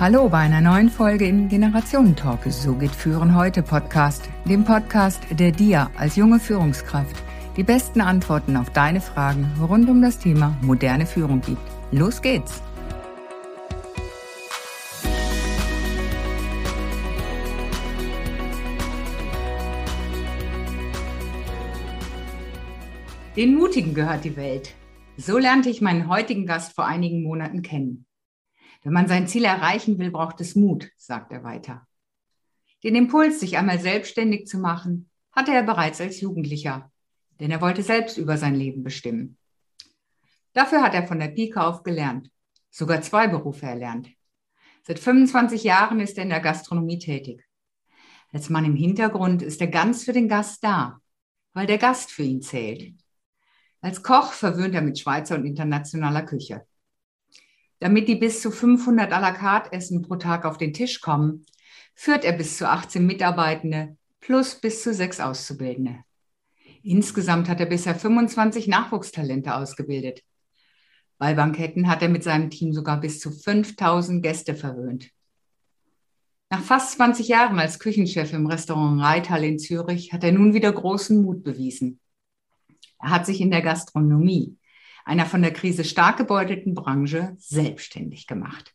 Hallo bei einer neuen Folge im Generationentalk. So geht Führen heute Podcast, dem Podcast, der dir als junge Führungskraft die besten Antworten auf deine Fragen rund um das Thema moderne Führung gibt. Los geht's! Den Mutigen gehört die Welt. So lernte ich meinen heutigen Gast vor einigen Monaten kennen. Wenn man sein Ziel erreichen will, braucht es Mut, sagt er weiter. Den Impuls, sich einmal selbstständig zu machen, hatte er bereits als Jugendlicher, denn er wollte selbst über sein Leben bestimmen. Dafür hat er von der Pike auf gelernt, sogar zwei Berufe erlernt. Seit 25 Jahren ist er in der Gastronomie tätig. Als Mann im Hintergrund ist er ganz für den Gast da, weil der Gast für ihn zählt. Als Koch verwöhnt er mit Schweizer und internationaler Küche. Damit die bis zu 500 à la carte Essen pro Tag auf den Tisch kommen, führt er bis zu 18 Mitarbeitende plus bis zu sechs Auszubildende. Insgesamt hat er bisher 25 Nachwuchstalente ausgebildet. Bei Banketten hat er mit seinem Team sogar bis zu 5000 Gäste verwöhnt. Nach fast 20 Jahren als Küchenchef im Restaurant Reithal in Zürich hat er nun wieder großen Mut bewiesen. Er hat sich in der Gastronomie einer von der Krise stark gebeutelten Branche, selbstständig gemacht.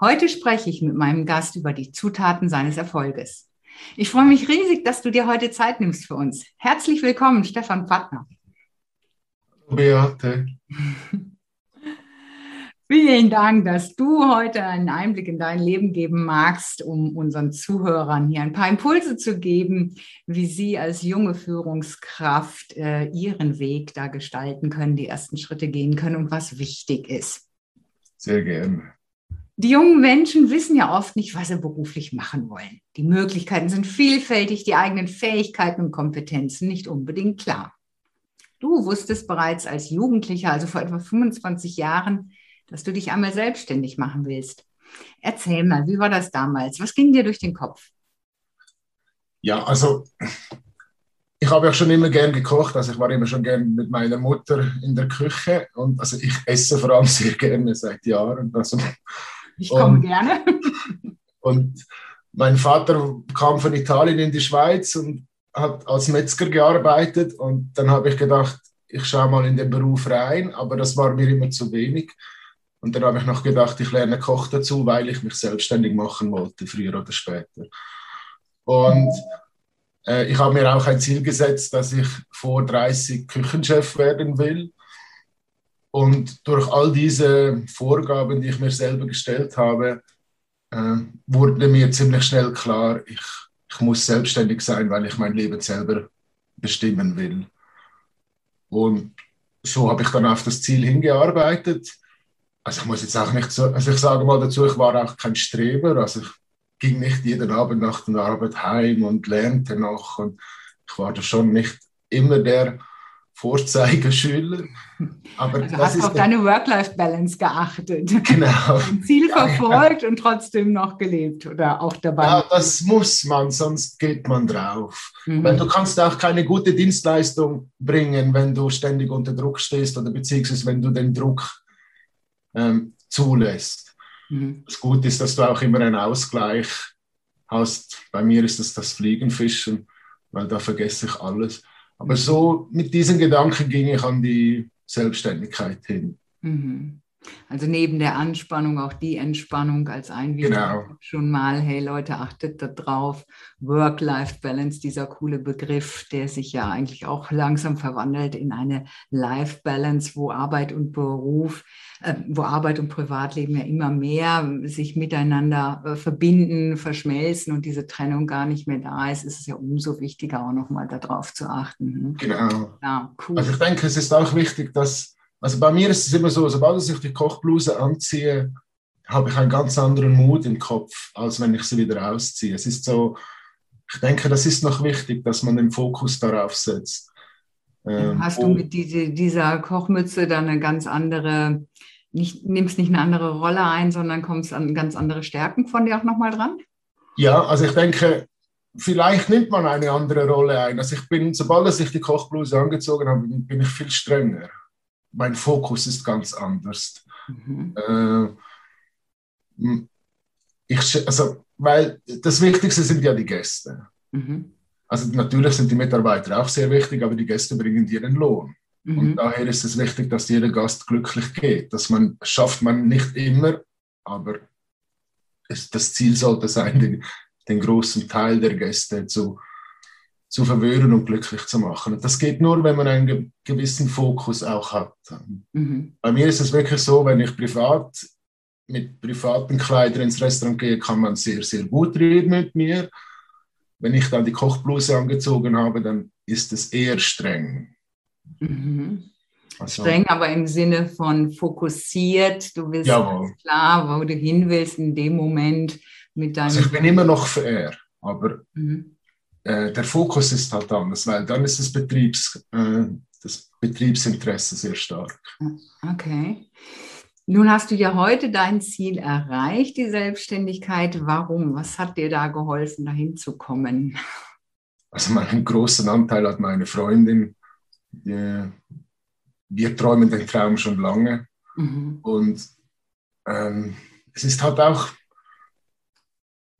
Heute spreche ich mit meinem Gast über die Zutaten seines Erfolges. Ich freue mich riesig, dass du dir heute Zeit nimmst für uns. Herzlich willkommen, Stefan Pattner. Beate. Vielen Dank, dass du heute einen Einblick in dein Leben geben magst, um unseren Zuhörern hier ein paar Impulse zu geben, wie sie als junge Führungskraft äh, ihren Weg da gestalten können, die ersten Schritte gehen können und was wichtig ist. Sehr gerne. Die jungen Menschen wissen ja oft nicht, was sie beruflich machen wollen. Die Möglichkeiten sind vielfältig, die eigenen Fähigkeiten und Kompetenzen nicht unbedingt klar. Du wusstest bereits als Jugendlicher, also vor etwa 25 Jahren, dass du dich einmal selbstständig machen willst. Erzähl mal, wie war das damals? Was ging dir durch den Kopf? Ja, also ich habe ja schon immer gern gekocht, also ich war immer schon gern mit meiner Mutter in der Küche und also ich esse vor allem sehr gerne seit Jahren. Also, ich komme und, gerne. und mein Vater kam von Italien in die Schweiz und hat als Metzger gearbeitet und dann habe ich gedacht, ich schaue mal in den Beruf rein, aber das war mir immer zu wenig. Und dann habe ich noch gedacht, ich lerne Koch dazu, weil ich mich selbstständig machen wollte, früher oder später. Und äh, ich habe mir auch ein Ziel gesetzt, dass ich vor 30 Küchenchef werden will. Und durch all diese Vorgaben, die ich mir selber gestellt habe, äh, wurde mir ziemlich schnell klar, ich, ich muss selbstständig sein, weil ich mein Leben selber bestimmen will. Und so habe ich dann auf das Ziel hingearbeitet also ich muss jetzt auch nicht so, also ich sage mal dazu, ich war auch kein Streber, also ich ging nicht jeden Abend nach der Arbeit heim und lernte noch und ich war da schon nicht immer der Vorzeigeschüler. Aber also das hast auf deine Work-Life-Balance geachtet. Genau. Ein Ziel verfolgt ja. und trotzdem noch gelebt oder auch dabei. Ja, das muss man, sonst geht man drauf. Mhm. Weil du kannst auch keine gute Dienstleistung bringen, wenn du ständig unter Druck stehst oder beziehungsweise wenn du den Druck ähm, zulässt. Mhm. Das Gute ist, dass du auch immer einen Ausgleich hast. Bei mir ist das das Fliegenfischen, weil da vergesse ich alles. Aber mhm. so mit diesen Gedanken ging ich an die Selbstständigkeit hin. Mhm. Also neben der Anspannung auch die Entspannung als Einwirkung genau. schon mal, hey Leute, achtet da drauf. Work-Life-Balance, dieser coole Begriff, der sich ja eigentlich auch langsam verwandelt in eine Life-Balance, wo Arbeit und Beruf, äh, wo Arbeit und Privatleben ja immer mehr sich miteinander äh, verbinden, verschmelzen und diese Trennung gar nicht mehr da ist, ist es ja umso wichtiger, auch nochmal darauf zu achten. Hm? Genau. Ja, cool. Also ich denke, es ist auch wichtig, dass also bei mir ist es immer so, sobald ich die Kochbluse anziehe, habe ich einen ganz anderen Mut im Kopf, als wenn ich sie wieder ausziehe. Es ist so, ich denke, das ist noch wichtig, dass man den Fokus darauf setzt. Ähm, Hast du mit diese, dieser Kochmütze dann eine ganz andere, nicht, nimmst nicht eine andere Rolle ein, sondern kommst an ganz andere Stärken von dir auch nochmal dran? Ja, also ich denke, vielleicht nimmt man eine andere Rolle ein. Also ich bin, sobald ich die Kochbluse angezogen habe, bin ich viel strenger mein Fokus ist ganz anders. Mhm. Äh, ich, also, weil das Wichtigste sind ja die Gäste. Mhm. Also natürlich sind die Mitarbeiter auch sehr wichtig, aber die Gäste bringen dir den Lohn. Mhm. Und daher ist es wichtig, dass jeder Gast glücklich geht. Das man schafft man nicht immer, aber es, das Ziel sollte sein, den, den großen Teil der Gäste zu, zu verwöhnen und glücklich zu machen. Und das geht nur, wenn man einen gewissen Fokus auch hat. Mhm. Bei mir ist es wirklich so, wenn ich privat mit privaten Kleidern ins Restaurant gehe, kann man sehr, sehr gut reden mit mir. Wenn ich dann die Kochbluse angezogen habe, dann ist es eher streng. Mhm. Also, streng, aber im Sinne von fokussiert. Du bist klar, wo du hin willst in dem Moment mit deinem. Also ich bin immer noch fair, aber mhm. Äh, der Fokus ist halt anders, weil dann ist das, Betriebs, äh, das Betriebsinteresse sehr stark. Okay. Nun hast du ja heute dein Ziel erreicht, die Selbstständigkeit. Warum? Was hat dir da geholfen, dahin zu kommen? Also meinen großen Anteil hat meine Freundin. Wir, wir träumen den Traum schon lange. Mhm. Und ähm, es ist halt auch,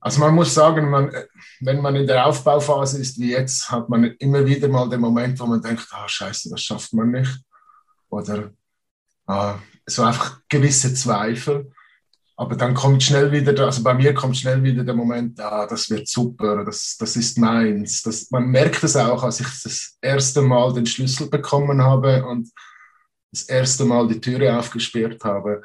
also man muss sagen, man, wenn man in der Aufbauphase ist wie jetzt, hat man immer wieder mal den Moment, wo man denkt, ah scheiße, das schafft man nicht. Oder ah, so einfach gewisse Zweifel. Aber dann kommt schnell wieder, also bei mir kommt schnell wieder der Moment, ah, das wird super, das, das ist meins. Das, man merkt es auch, als ich das erste Mal den Schlüssel bekommen habe und das erste Mal die Türe aufgesperrt habe.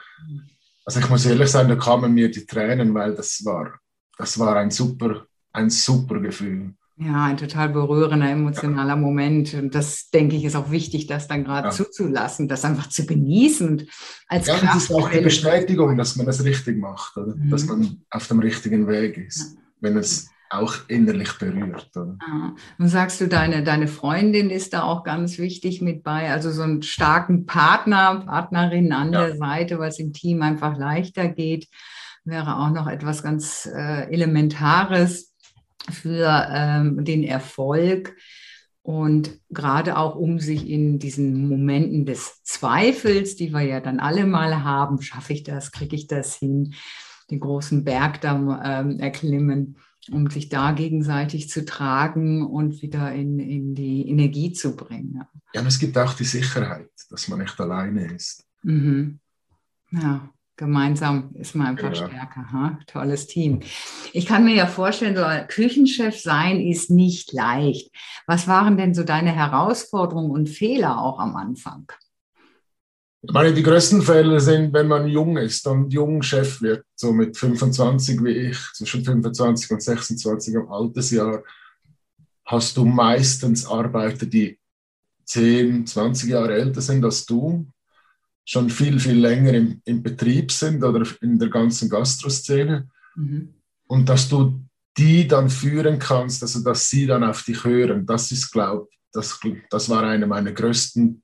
Also ich muss ehrlich sein, da kamen mir die Tränen, weil das war, das war ein super, ein super Gefühl. Ja, ein total berührender, emotionaler Moment. Und das, denke ich, ist auch wichtig, das dann gerade ja. zuzulassen, das einfach zu genießen. Und als ja, das ist auch die Bestätigung, dass man das richtig macht, oder? Mhm. dass man auf dem richtigen Weg ist, ja. wenn es auch innerlich berührt. Oder? Ja. Und sagst du, deine, deine Freundin ist da auch ganz wichtig mit bei, also so einen starken Partner, Partnerin an der Seite, was im Team einfach leichter geht, wäre auch noch etwas ganz äh, Elementares für ähm, den Erfolg und gerade auch um sich in diesen Momenten des Zweifels, die wir ja dann alle mal haben, schaffe ich das, kriege ich das hin, den großen Berg da ähm, erklimmen, um sich da gegenseitig zu tragen und wieder in, in die Energie zu bringen. Ja, und es gibt auch die Sicherheit, dass man nicht alleine ist. Mhm. Ja, Gemeinsam ist man einfach ja. stärker. Ha? Tolles Team. Ich kann mir ja vorstellen, so Küchenchef sein ist nicht leicht. Was waren denn so deine Herausforderungen und Fehler auch am Anfang? Ich meine, die größten Fehler sind, wenn man jung ist und jung Chef wird, so mit 25 wie ich, zwischen 25 und 26 im Altersjahr, hast du meistens Arbeiter, die 10, 20 Jahre älter sind als du schon viel, viel länger im, im Betrieb sind oder in der ganzen Gastroszene. Mhm. Und dass du die dann führen kannst, also dass sie dann auf dich hören, das ist, glaube das, das war eine meiner größten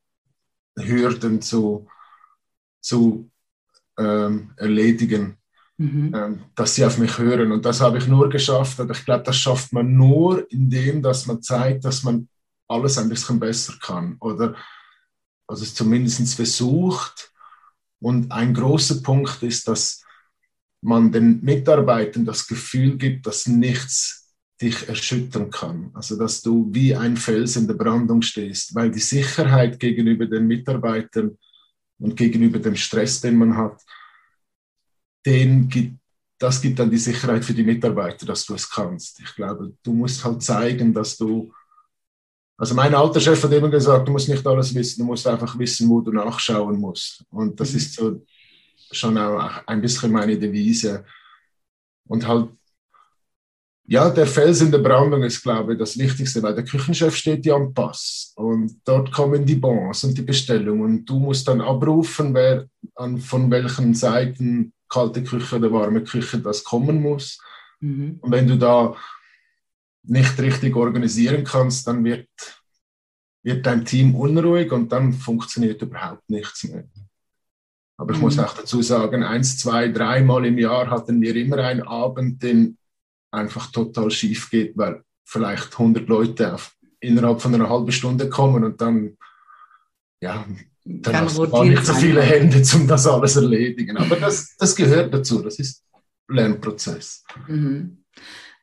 Hürden zu, zu ähm, erledigen, mhm. ähm, dass sie auf mich hören. Und das habe ich nur geschafft, aber ich glaube, das schafft man nur, indem dass man zeigt, dass man alles ein bisschen besser kann. Oder also es zumindest versucht. Und ein großer Punkt ist, dass man den Mitarbeitern das Gefühl gibt, dass nichts dich erschüttern kann. Also dass du wie ein Fels in der Brandung stehst, weil die Sicherheit gegenüber den Mitarbeitern und gegenüber dem Stress, den man hat, den gibt, das gibt dann die Sicherheit für die Mitarbeiter, dass du es kannst. Ich glaube, du musst halt zeigen, dass du also mein alter Chef hat immer gesagt, du musst nicht alles wissen, du musst einfach wissen, wo du nachschauen musst. Und das mhm. ist so schon auch ein bisschen meine Devise. Und halt, ja, der Fels in der Brandung ist, glaube ich, das Wichtigste, weil der Küchenchef steht ja am Pass und dort kommen die Bons und die Bestellungen und du musst dann abrufen, wer an, von welchen Seiten kalte Küche oder warme Küche das kommen muss. Mhm. Und wenn du da nicht richtig organisieren kannst, dann wird, wird dein Team unruhig und dann funktioniert überhaupt nichts mehr. Aber ich mhm. muss auch dazu sagen, eins, zwei, dreimal im Jahr hatten wir immer einen Abend, den einfach total schief geht, weil vielleicht 100 Leute auf, innerhalb von einer halben Stunde kommen und dann, ja, dann hast du gar nicht so viele Hände, um das alles erledigen. Aber das, das gehört dazu. Das ist Lernprozess. Mhm.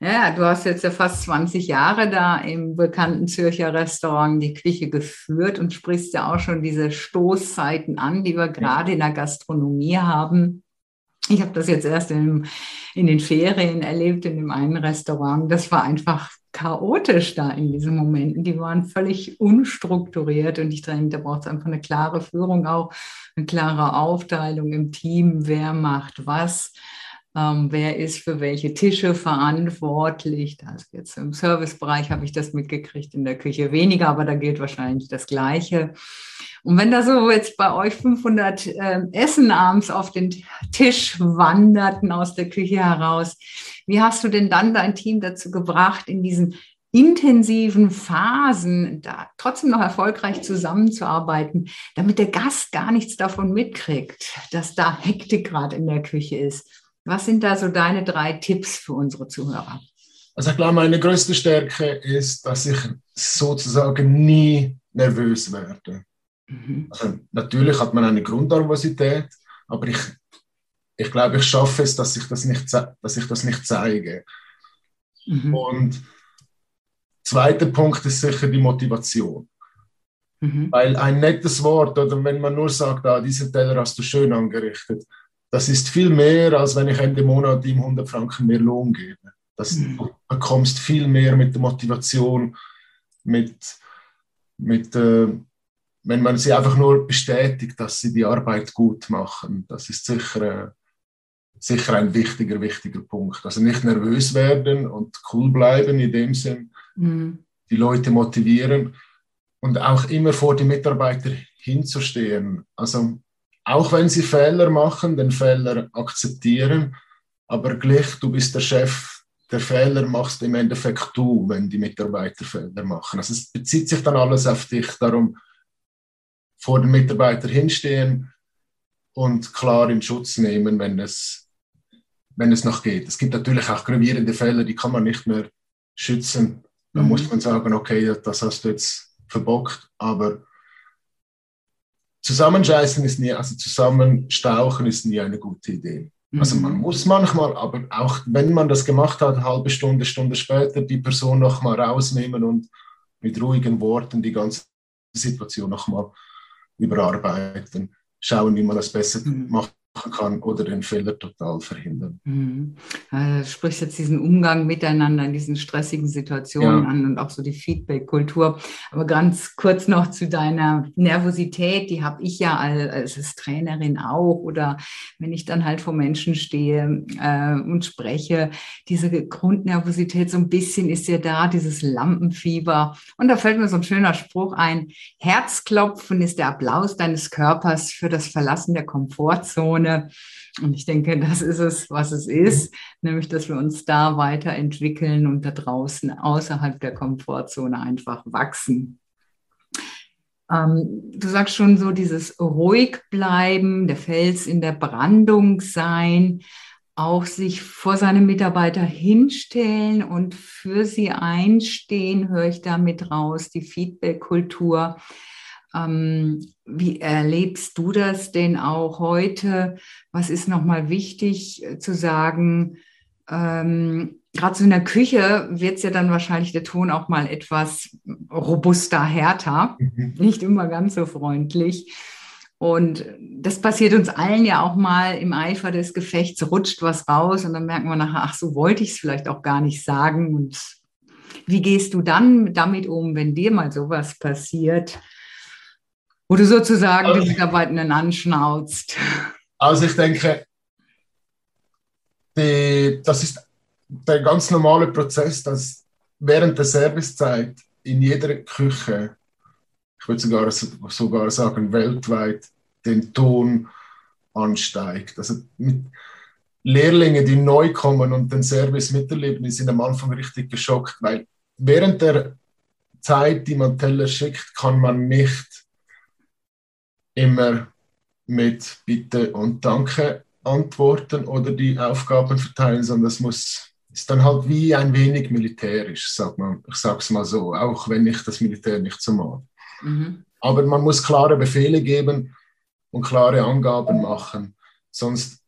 Ja, du hast jetzt ja fast 20 Jahre da im bekannten Zürcher Restaurant die Küche geführt und sprichst ja auch schon diese Stoßzeiten an, die wir gerade in der Gastronomie haben. Ich habe das jetzt erst in, in den Ferien erlebt, in dem einen Restaurant. Das war einfach chaotisch da in diesen Momenten. Die waren völlig unstrukturiert und ich denke, da braucht es einfach eine klare Führung auch, eine klare Aufteilung im Team, wer macht was. Ähm, wer ist für welche Tische verantwortlich? Also jetzt im Servicebereich habe ich das mitgekriegt, in der Küche weniger, aber da gilt wahrscheinlich das Gleiche. Und wenn da so jetzt bei euch 500 äh, Essen abends auf den Tisch wanderten aus der Küche heraus, wie hast du denn dann dein Team dazu gebracht, in diesen intensiven Phasen da trotzdem noch erfolgreich zusammenzuarbeiten, damit der Gast gar nichts davon mitkriegt, dass da Hektik gerade in der Küche ist? Was sind da so deine drei Tipps für unsere Zuhörer? Also ich glaube, meine größte Stärke ist, dass ich sozusagen nie nervös werde. Mhm. Also natürlich hat man eine Grundnervosität, aber ich, ich glaube, ich schaffe es, dass ich das nicht, dass ich das nicht zeige. Mhm. Und zweiter Punkt ist sicher die Motivation. Mhm. Weil ein nettes Wort oder wenn man nur sagt, ah, diesen Teller hast du schön angerichtet, das ist viel mehr, als wenn ich Ende Monat ihm 100 Franken mehr Lohn gebe. Das, mhm. Du bekommst viel mehr mit der Motivation, mit, mit äh, wenn man sie einfach nur bestätigt, dass sie die Arbeit gut machen. Das ist sicher, äh, sicher ein wichtiger, wichtiger Punkt. Also nicht nervös werden und cool bleiben in dem Sinn, mhm. die Leute motivieren und auch immer vor die Mitarbeiter hinzustehen. Also auch wenn sie Fehler machen, den Fehler akzeptieren, aber gleich, du bist der Chef, der Fehler machst im Endeffekt du, wenn die Mitarbeiter Fehler machen. Also es bezieht sich dann alles auf dich, darum vor den Mitarbeitern hinstehen und klar in Schutz nehmen, wenn es, wenn es noch geht. Es gibt natürlich auch gravierende Fälle, die kann man nicht mehr schützen. Da mhm. muss man sagen, okay, das hast du jetzt verbockt, aber Zusammenscheißen ist nie, also zusammenstauchen ist nie eine gute Idee. Mhm. Also man muss manchmal, aber auch wenn man das gemacht hat, eine halbe Stunde, Stunde später, die Person nochmal rausnehmen und mit ruhigen Worten die ganze Situation nochmal überarbeiten, schauen, wie man das besser mhm. macht kann oder den Fehler total verhindern. Mhm. Du sprichst jetzt diesen Umgang miteinander in diesen stressigen Situationen ja. an und auch so die Feedback-Kultur. Aber ganz kurz noch zu deiner Nervosität, die habe ich ja als, als, Trainerin auch oder wenn ich dann halt vor Menschen stehe äh, und spreche, diese Grundnervosität so ein bisschen ist ja da, dieses Lampenfieber. Und da fällt mir so ein schöner Spruch ein, Herzklopfen ist der Applaus deines Körpers für das Verlassen der Komfortzone. Ebene. Und ich denke, das ist es, was es ist, nämlich, dass wir uns da weiterentwickeln und da draußen außerhalb der Komfortzone einfach wachsen. Ähm, du sagst schon so, dieses ruhig bleiben, der Fels in der Brandung sein, auch sich vor seine Mitarbeiter hinstellen und für sie einstehen, höre ich damit raus, die Feedback-Kultur. Ähm, wie erlebst du das denn auch heute? Was ist nochmal wichtig äh, zu sagen? Ähm, Gerade so in der Küche wird es ja dann wahrscheinlich der Ton auch mal etwas robuster, härter, mhm. nicht immer ganz so freundlich. Und das passiert uns allen ja auch mal im Eifer des Gefechts, rutscht was raus und dann merken wir nachher, ach, so wollte ich es vielleicht auch gar nicht sagen. Und wie gehst du dann damit um, wenn dir mal sowas passiert? Wo du sozusagen also, die Mitarbeitenden anschnauzt. Also ich denke, die, das ist der ganz normale Prozess, dass während der Servicezeit in jeder Küche, ich würde sogar, sogar sagen weltweit, den Ton ansteigt. Also mit Lehrlinge, die neu kommen und den Service miterleben, die sind am Anfang richtig geschockt, weil während der Zeit, die man Teller schickt, kann man nicht immer mit Bitte und Danke antworten oder die Aufgaben verteilen, sondern das muss ist dann halt wie ein wenig militärisch, sagt man. Ich sage es mal so, auch wenn ich das Militär nicht so mag. Mhm. Aber man muss klare Befehle geben und klare Angaben machen, sonst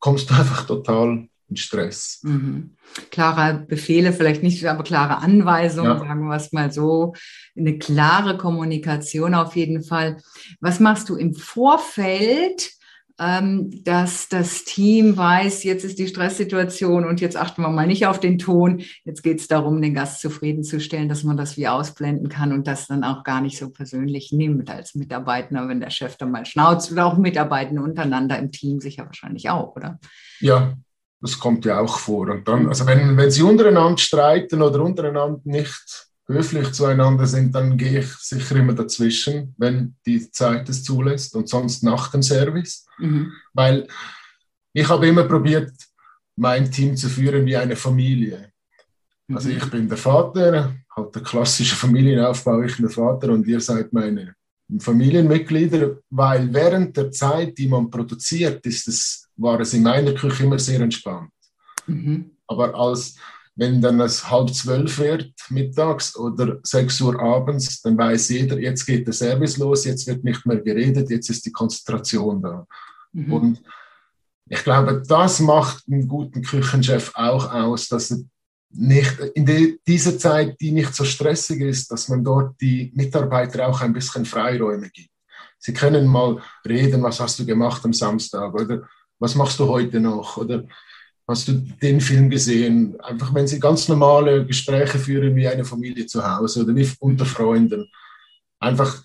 kommst du einfach total in Stress. Mhm. Klare Befehle, vielleicht nicht, aber klare Anweisungen, ja. sagen wir es mal so. Eine klare Kommunikation auf jeden Fall. Was machst du im Vorfeld? ähm, dass das Team weiß, jetzt ist die Stresssituation und jetzt achten wir mal nicht auf den Ton. Jetzt geht es darum, den Gast zufriedenzustellen, dass man das wie ausblenden kann und das dann auch gar nicht so persönlich nimmt als Mitarbeiter, wenn der Chef dann mal schnauzt oder auch Mitarbeitende untereinander im Team sicher wahrscheinlich auch, oder? Ja, das kommt ja auch vor. Und dann, also wenn, wenn sie untereinander streiten oder untereinander nicht höflich zueinander sind, dann gehe ich sicher immer dazwischen, wenn die Zeit es zulässt und sonst nach dem Service. Mhm. Weil ich habe immer probiert, mein Team zu führen wie eine Familie. Also mhm. ich bin der Vater, halt der klassische Familienaufbau, ich bin der Vater und ihr seid meine Familienmitglieder, weil während der Zeit, die man produziert, ist es, war es in meiner Küche immer sehr entspannt. Mhm. Aber als wenn dann es halb zwölf wird mittags oder sechs Uhr abends, dann weiß jeder, jetzt geht der Service los, jetzt wird nicht mehr geredet, jetzt ist die Konzentration da. Mhm. Und ich glaube, das macht einen guten Küchenchef auch aus, dass er nicht in die, dieser Zeit, die nicht so stressig ist, dass man dort die Mitarbeiter auch ein bisschen Freiräume gibt. Sie können mal reden, was hast du gemacht am Samstag oder was machst du heute noch oder Hast du den Film gesehen? Einfach, wenn sie ganz normale Gespräche führen wie eine Familie zu Hause oder wie unter Freunden. Einfach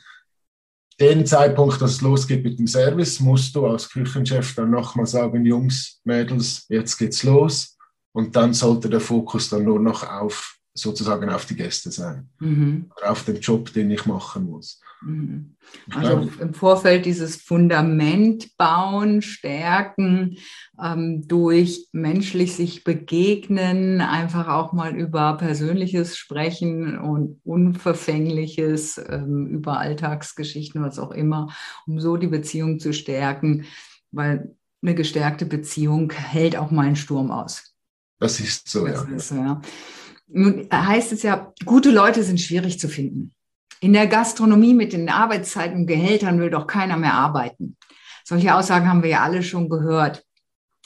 den Zeitpunkt, dass es losgeht mit dem Service, musst du als Küchenchef dann nochmal sagen, Jungs, Mädels, jetzt geht's los. Und dann sollte der Fokus dann nur noch auf sozusagen auf die Gäste sein, mhm. auf den Job, den ich machen muss. Mhm. Also im Vorfeld dieses Fundament bauen, stärken, ähm, durch menschlich sich begegnen, einfach auch mal über Persönliches sprechen und Unverfängliches, ähm, über Alltagsgeschichten, was auch immer, um so die Beziehung zu stärken, weil eine gestärkte Beziehung hält auch mal einen Sturm aus. Das ist so, das ja. Ist so, ja. Nun heißt es ja, gute Leute sind schwierig zu finden. In der Gastronomie mit den Arbeitszeiten und Gehältern will doch keiner mehr arbeiten. Solche Aussagen haben wir ja alle schon gehört.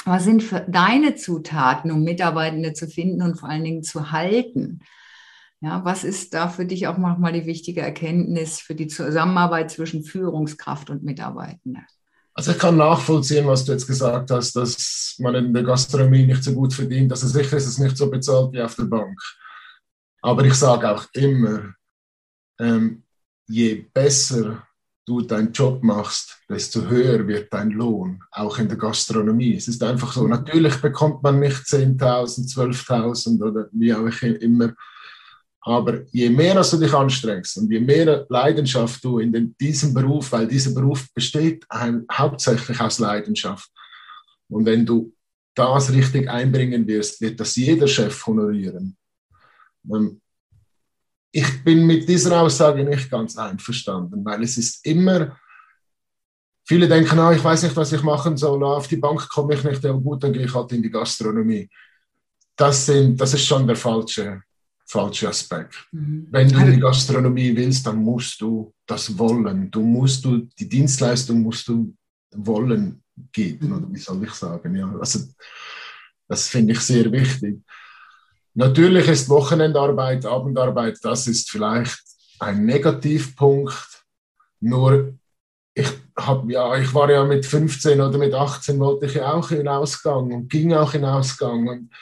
Was sind deine Zutaten, um Mitarbeitende zu finden und vor allen Dingen zu halten? Ja, was ist da für dich auch nochmal die wichtige Erkenntnis für die Zusammenarbeit zwischen Führungskraft und Mitarbeitenden? Also ich kann nachvollziehen, was du jetzt gesagt hast, dass man in der Gastronomie nicht so gut verdient. Also sicher ist es nicht so bezahlt wie auf der Bank. Aber ich sage auch immer, ähm, je besser du deinen Job machst, desto höher wird dein Lohn, auch in der Gastronomie. Es ist einfach so, natürlich bekommt man nicht 10.000, 12.000 oder wie auch immer aber je mehr du dich anstrengst und je mehr Leidenschaft du in den, diesem Beruf, weil dieser Beruf besteht ein, hauptsächlich aus Leidenschaft. Und wenn du das richtig einbringen wirst, wird das jeder Chef honorieren. Ähm, ich bin mit dieser Aussage nicht ganz einverstanden, weil es ist immer, viele denken, ah, ich weiß nicht, was ich machen soll, auf die Bank komme ich nicht, ja gut, dann gehe ich halt in die Gastronomie. Das, sind, das ist schon der falsche falscher Aspekt. Mhm. Wenn du in die Gastronomie willst, dann musst du das wollen. Du musst du, die Dienstleistung musst du wollen geben, oder wie soll ich sagen? Ja, also, das finde ich sehr wichtig. Natürlich ist Wochenendarbeit, Abendarbeit, das ist vielleicht ein Negativpunkt. Nur ich, hab, ja, ich war ja mit 15 oder mit 18 wollte ich ja auch in Ausgang und ging auch in Ausgang. Und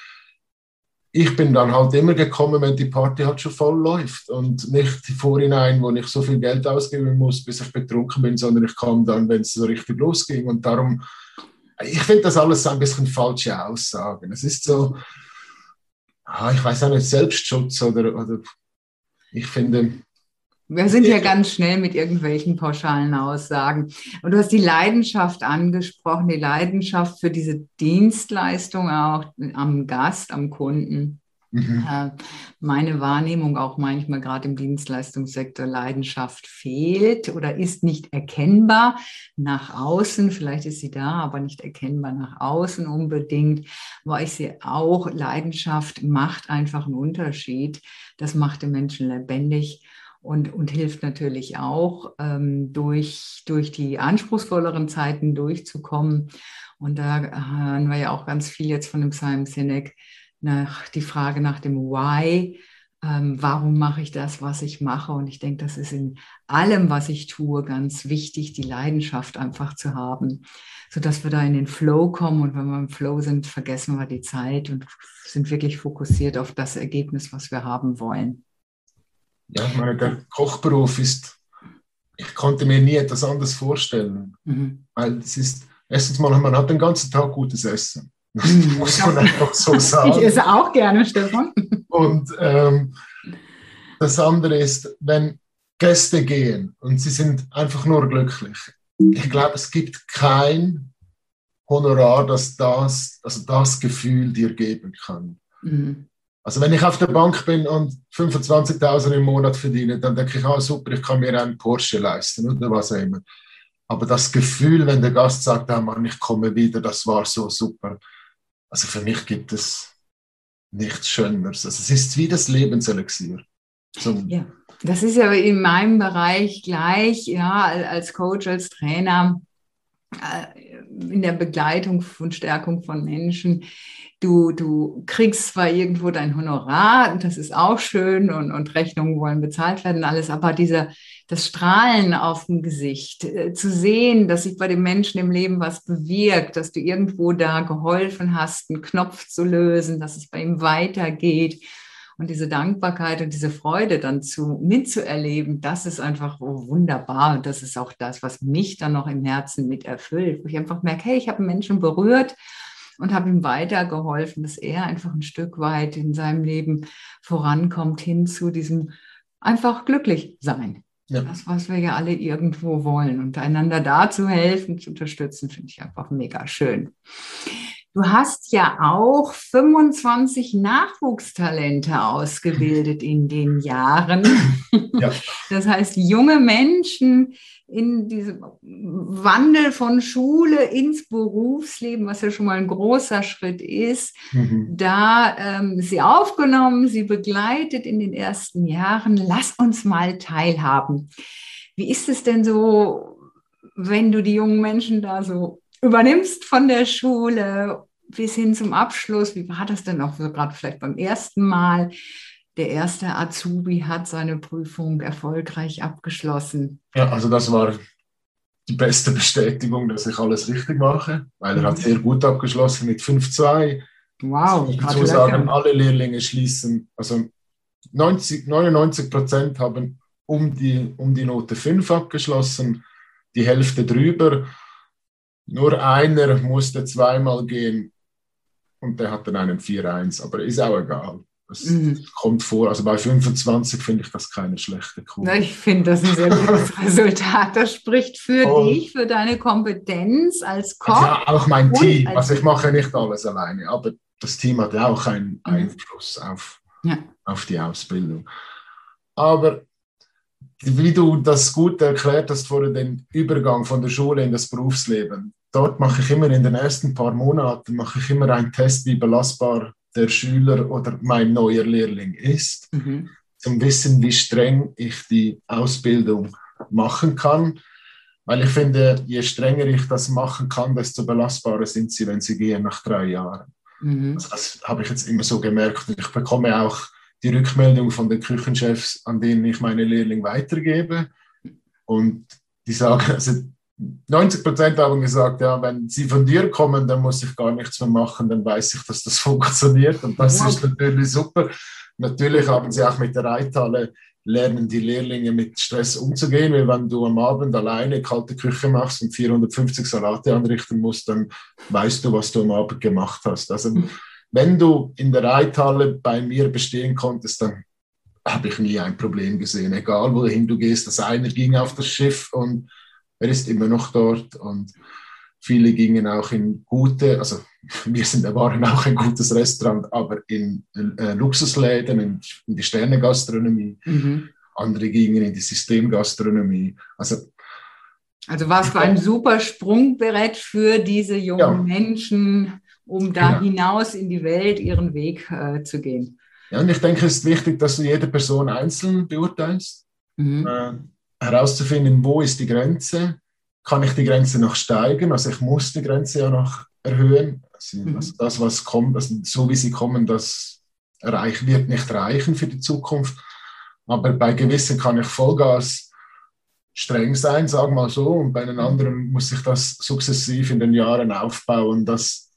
ich bin dann halt immer gekommen, wenn die Party halt schon voll läuft und nicht vorhinein, wo ich so viel Geld ausgeben muss, bis ich betrunken bin, sondern ich kam dann, wenn es so richtig losging. Und darum, ich finde das alles ein bisschen falsche Aussagen. Es ist so, ah, ich weiß auch nicht, Selbstschutz oder, oder ich finde, wir sind ja ganz schnell mit irgendwelchen pauschalen Aussagen. Und du hast die Leidenschaft angesprochen, die Leidenschaft für diese Dienstleistung auch am Gast, am Kunden. Mhm. Äh, meine Wahrnehmung auch manchmal gerade im Dienstleistungssektor, Leidenschaft fehlt oder ist nicht erkennbar nach außen. Vielleicht ist sie da, aber nicht erkennbar nach außen unbedingt. Aber ich sehe auch, Leidenschaft macht einfach einen Unterschied. Das macht den Menschen lebendig und, und hilft natürlich auch, ähm, durch, durch die anspruchsvolleren Zeiten durchzukommen. Und da haben wir ja auch ganz viel jetzt von dem Simon Sinek nach die Frage nach dem Why. Ähm, warum mache ich das, was ich mache? Und ich denke, das ist in allem, was ich tue, ganz wichtig, die Leidenschaft einfach zu haben, sodass wir da in den Flow kommen. Und wenn wir im Flow sind, vergessen wir die Zeit und sind wirklich fokussiert auf das Ergebnis, was wir haben wollen. Ja, ich meine, der Kochberuf ist, ich konnte mir nie etwas anderes vorstellen. Mhm. Weil es ist, erstens mal, man hat den ganzen Tag gutes Essen. Das muss man einfach so sagen. Ich esse auch gerne, Stefan. Und ähm, das andere ist, wenn Gäste gehen und sie sind einfach nur glücklich. Ich glaube, es gibt kein Honorar, das das, also das Gefühl dir geben kann. Mhm. Also wenn ich auf der Bank bin und 25.000 im Monat verdiene, dann denke ich, ah super, ich kann mir einen Porsche leisten oder was auch immer. Aber das Gefühl, wenn der Gast sagt, ah Mann, ich komme wieder, das war so super. Also für mich gibt es nichts Schöneres. Also es ist wie das Lebenselixier. So. Ja, das ist ja in meinem Bereich gleich, ja, als Coach, als Trainer, äh, in der Begleitung und Stärkung von Menschen Du, du kriegst zwar irgendwo dein Honorar, und das ist auch schön und, und Rechnungen wollen bezahlt werden, alles, aber dieser, das Strahlen auf dem Gesicht, äh, zu sehen, dass sich bei dem Menschen im Leben was bewirkt, dass du irgendwo da geholfen hast, einen Knopf zu lösen, dass es bei ihm weitergeht und diese Dankbarkeit und diese Freude dann zu mitzuerleben, das ist einfach wunderbar und das ist auch das, was mich dann noch im Herzen mit erfüllt, wo ich einfach merke, hey, ich habe einen Menschen berührt und habe ihm weitergeholfen, dass er einfach ein Stück weit in seinem Leben vorankommt hin zu diesem einfach glücklich sein. Ja. Das, was wir ja alle irgendwo wollen. Und einander da zu helfen, zu unterstützen, finde ich einfach mega schön. Du hast ja auch 25 Nachwuchstalente ausgebildet in den Jahren. Ja. Das heißt, junge Menschen, in diesem Wandel von Schule ins Berufsleben, was ja schon mal ein großer Schritt ist, mhm. da ähm, sie aufgenommen, sie begleitet in den ersten Jahren. Lass uns mal teilhaben. Wie ist es denn so, wenn du die jungen Menschen da so übernimmst von der Schule bis hin zum Abschluss? Wie war das denn auch so gerade vielleicht beim ersten Mal? der erste Azubi hat seine Prüfung erfolgreich abgeschlossen. Ja, also das war die beste Bestätigung, dass ich alles richtig mache, weil er hat sehr gut abgeschlossen mit 5-2. Wow, ich dazu sagen, alle Lehrlinge schließen, also 90, 99 Prozent haben um die, um die Note 5 abgeschlossen, die Hälfte drüber. Nur einer musste zweimal gehen und der hat dann einen 4-1, aber ist auch egal. Das mhm. kommt vor. Also bei 25 finde ich das keine schlechte Quote. Ich finde das ein sehr gutes Resultat. Das spricht für und, dich, für deine Kompetenz als Koch. Ja, auch mein Team. Also ich mache nicht alles alleine, aber das Team hat ja auch einen mhm. Einfluss auf, ja. auf die Ausbildung. Aber wie du das gut erklärt hast vor den Übergang von der Schule in das Berufsleben, dort mache ich immer in den ersten paar Monaten mache ich immer einen Test, wie belastbar der Schüler oder mein neuer Lehrling ist, mhm. zum Wissen, wie streng ich die Ausbildung machen kann. Weil ich finde, je strenger ich das machen kann, desto belastbarer sind sie, wenn sie gehen nach drei Jahren. Mhm. Also das habe ich jetzt immer so gemerkt. Ich bekomme auch die Rückmeldung von den Küchenchefs, an denen ich meine Lehrling weitergebe. Und die sagen, also 90 Prozent haben gesagt, ja, wenn sie von dir kommen, dann muss ich gar nichts mehr machen, dann weiß ich, dass das funktioniert und das wow. ist natürlich super. Natürlich haben sie auch mit der Reithalle lernen die Lehrlinge mit Stress umzugehen, weil wenn du am Abend alleine kalte Küche machst und 450 Salate anrichten musst, dann weißt du, was du am Abend gemacht hast. Also mhm. wenn du in der Reithalle bei mir bestehen konntest, dann habe ich nie ein Problem gesehen, egal wohin du gehst. Das eine ging auf das Schiff und er ist immer noch dort und viele gingen auch in gute, also wir sind, waren auch ein gutes Restaurant, aber in äh, Luxusläden, in, in die Sternegastronomie. Mhm. Andere gingen in die Systemgastronomie. Also, also warst du ein super Sprungbrett für diese jungen ja. Menschen, um da genau. hinaus in die Welt ihren Weg äh, zu gehen. Ja, und ich denke, es ist wichtig, dass du jede Person einzeln beurteilst. mhm. Herauszufinden, wo ist die Grenze, kann ich die Grenze noch steigen, also ich muss die Grenze ja noch erhöhen, also, mhm. das, was kommt, also so wie sie kommen, das wird nicht reichen für die Zukunft, aber bei gewissen kann ich Vollgas streng sein, sagen wir mal so, und bei den anderen muss ich das sukzessiv in den Jahren aufbauen, dass,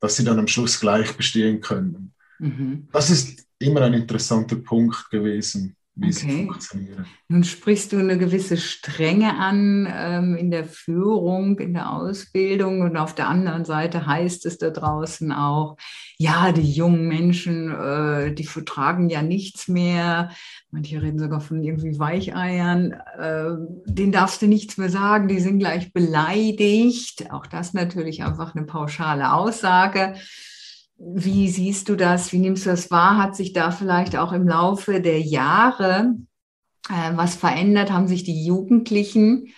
dass sie dann am Schluss gleich bestehen können. Mhm. Das ist immer ein interessanter Punkt gewesen wie okay. sie funktionieren. Nun sprichst du eine gewisse Strenge an ähm, in der Führung, in der Ausbildung und auf der anderen Seite heißt es da draußen auch, ja, die jungen Menschen, äh, die vertragen ja nichts mehr. Manche reden sogar von irgendwie Weicheiern. Äh, denen darfst du nichts mehr sagen, die sind gleich beleidigt. Auch das natürlich einfach eine pauschale Aussage. Wie siehst du das? Wie nimmst du das wahr? Hat sich da vielleicht auch im Laufe der Jahre äh, was verändert? Haben sich die Jugendlichen,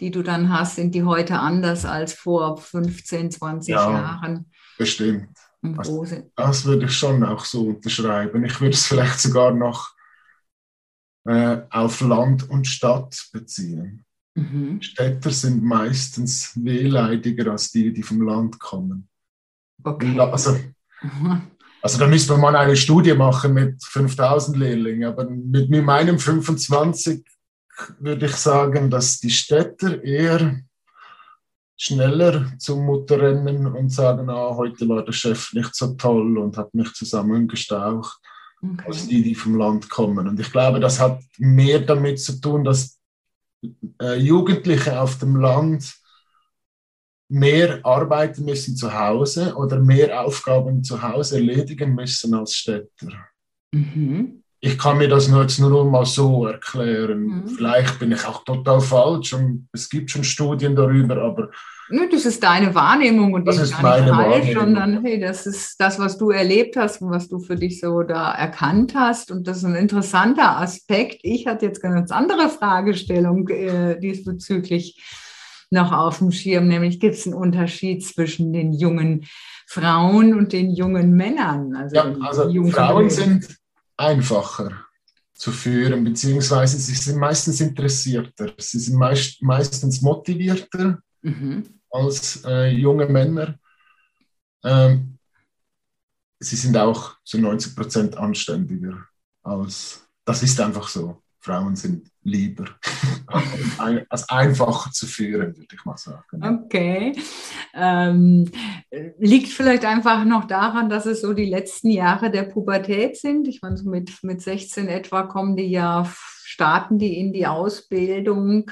die du dann hast, sind die heute anders als vor 15, 20 ja, Jahren? Bestimmt. Das, das, würde ich schon auch so unterschreiben. Ich würde es vielleicht sogar noch äh, auf Land und Stadt beziehen. Mhm. Städter sind meistens wehleidiger als die, die vom Land kommen. Okay. Also also da müsste man mal eine Studie machen mit 5000 Lehrlingen, aber mit, mit meinem 25 würde ich sagen, dass die Städter eher schneller zum Mutter rennen und sagen, ah, heute war der Chef nicht so toll und hat mich zusammengestaucht, okay. als die, die vom Land kommen. Und ich glaube, das hat mehr damit zu tun, dass äh, Jugendliche auf dem Land mehr arbeiten müssen zu Hause oder mehr Aufgaben zu Hause erledigen müssen als Städter. Mhm. Ich kann mir das nur jetzt nur mal so erklären. Mhm. Vielleicht bin ich auch total falsch und es gibt schon Studien darüber, aber das ist deine Wahrnehmung und das ist meine falsch, sondern hey, das ist das, was du erlebt hast und was du für dich so da erkannt hast. Und das ist ein interessanter Aspekt. Ich hatte jetzt eine ganz andere Fragestellung äh, diesbezüglich noch auf dem Schirm, nämlich gibt es einen Unterschied zwischen den jungen Frauen und den jungen Männern. Also, ja, also Frauen sind einfacher zu führen, beziehungsweise sie sind meistens interessierter, sie sind meist, meistens motivierter mhm. als äh, junge Männer. Ähm, sie sind auch zu 90 Prozent anständiger als, das ist einfach so. Frauen sind lieber, als einfacher zu führen, würde ich mal sagen. Okay. Ähm, liegt vielleicht einfach noch daran, dass es so die letzten Jahre der Pubertät sind. Ich meine, so mit, mit 16 etwa kommen die ja, starten die in die Ausbildung.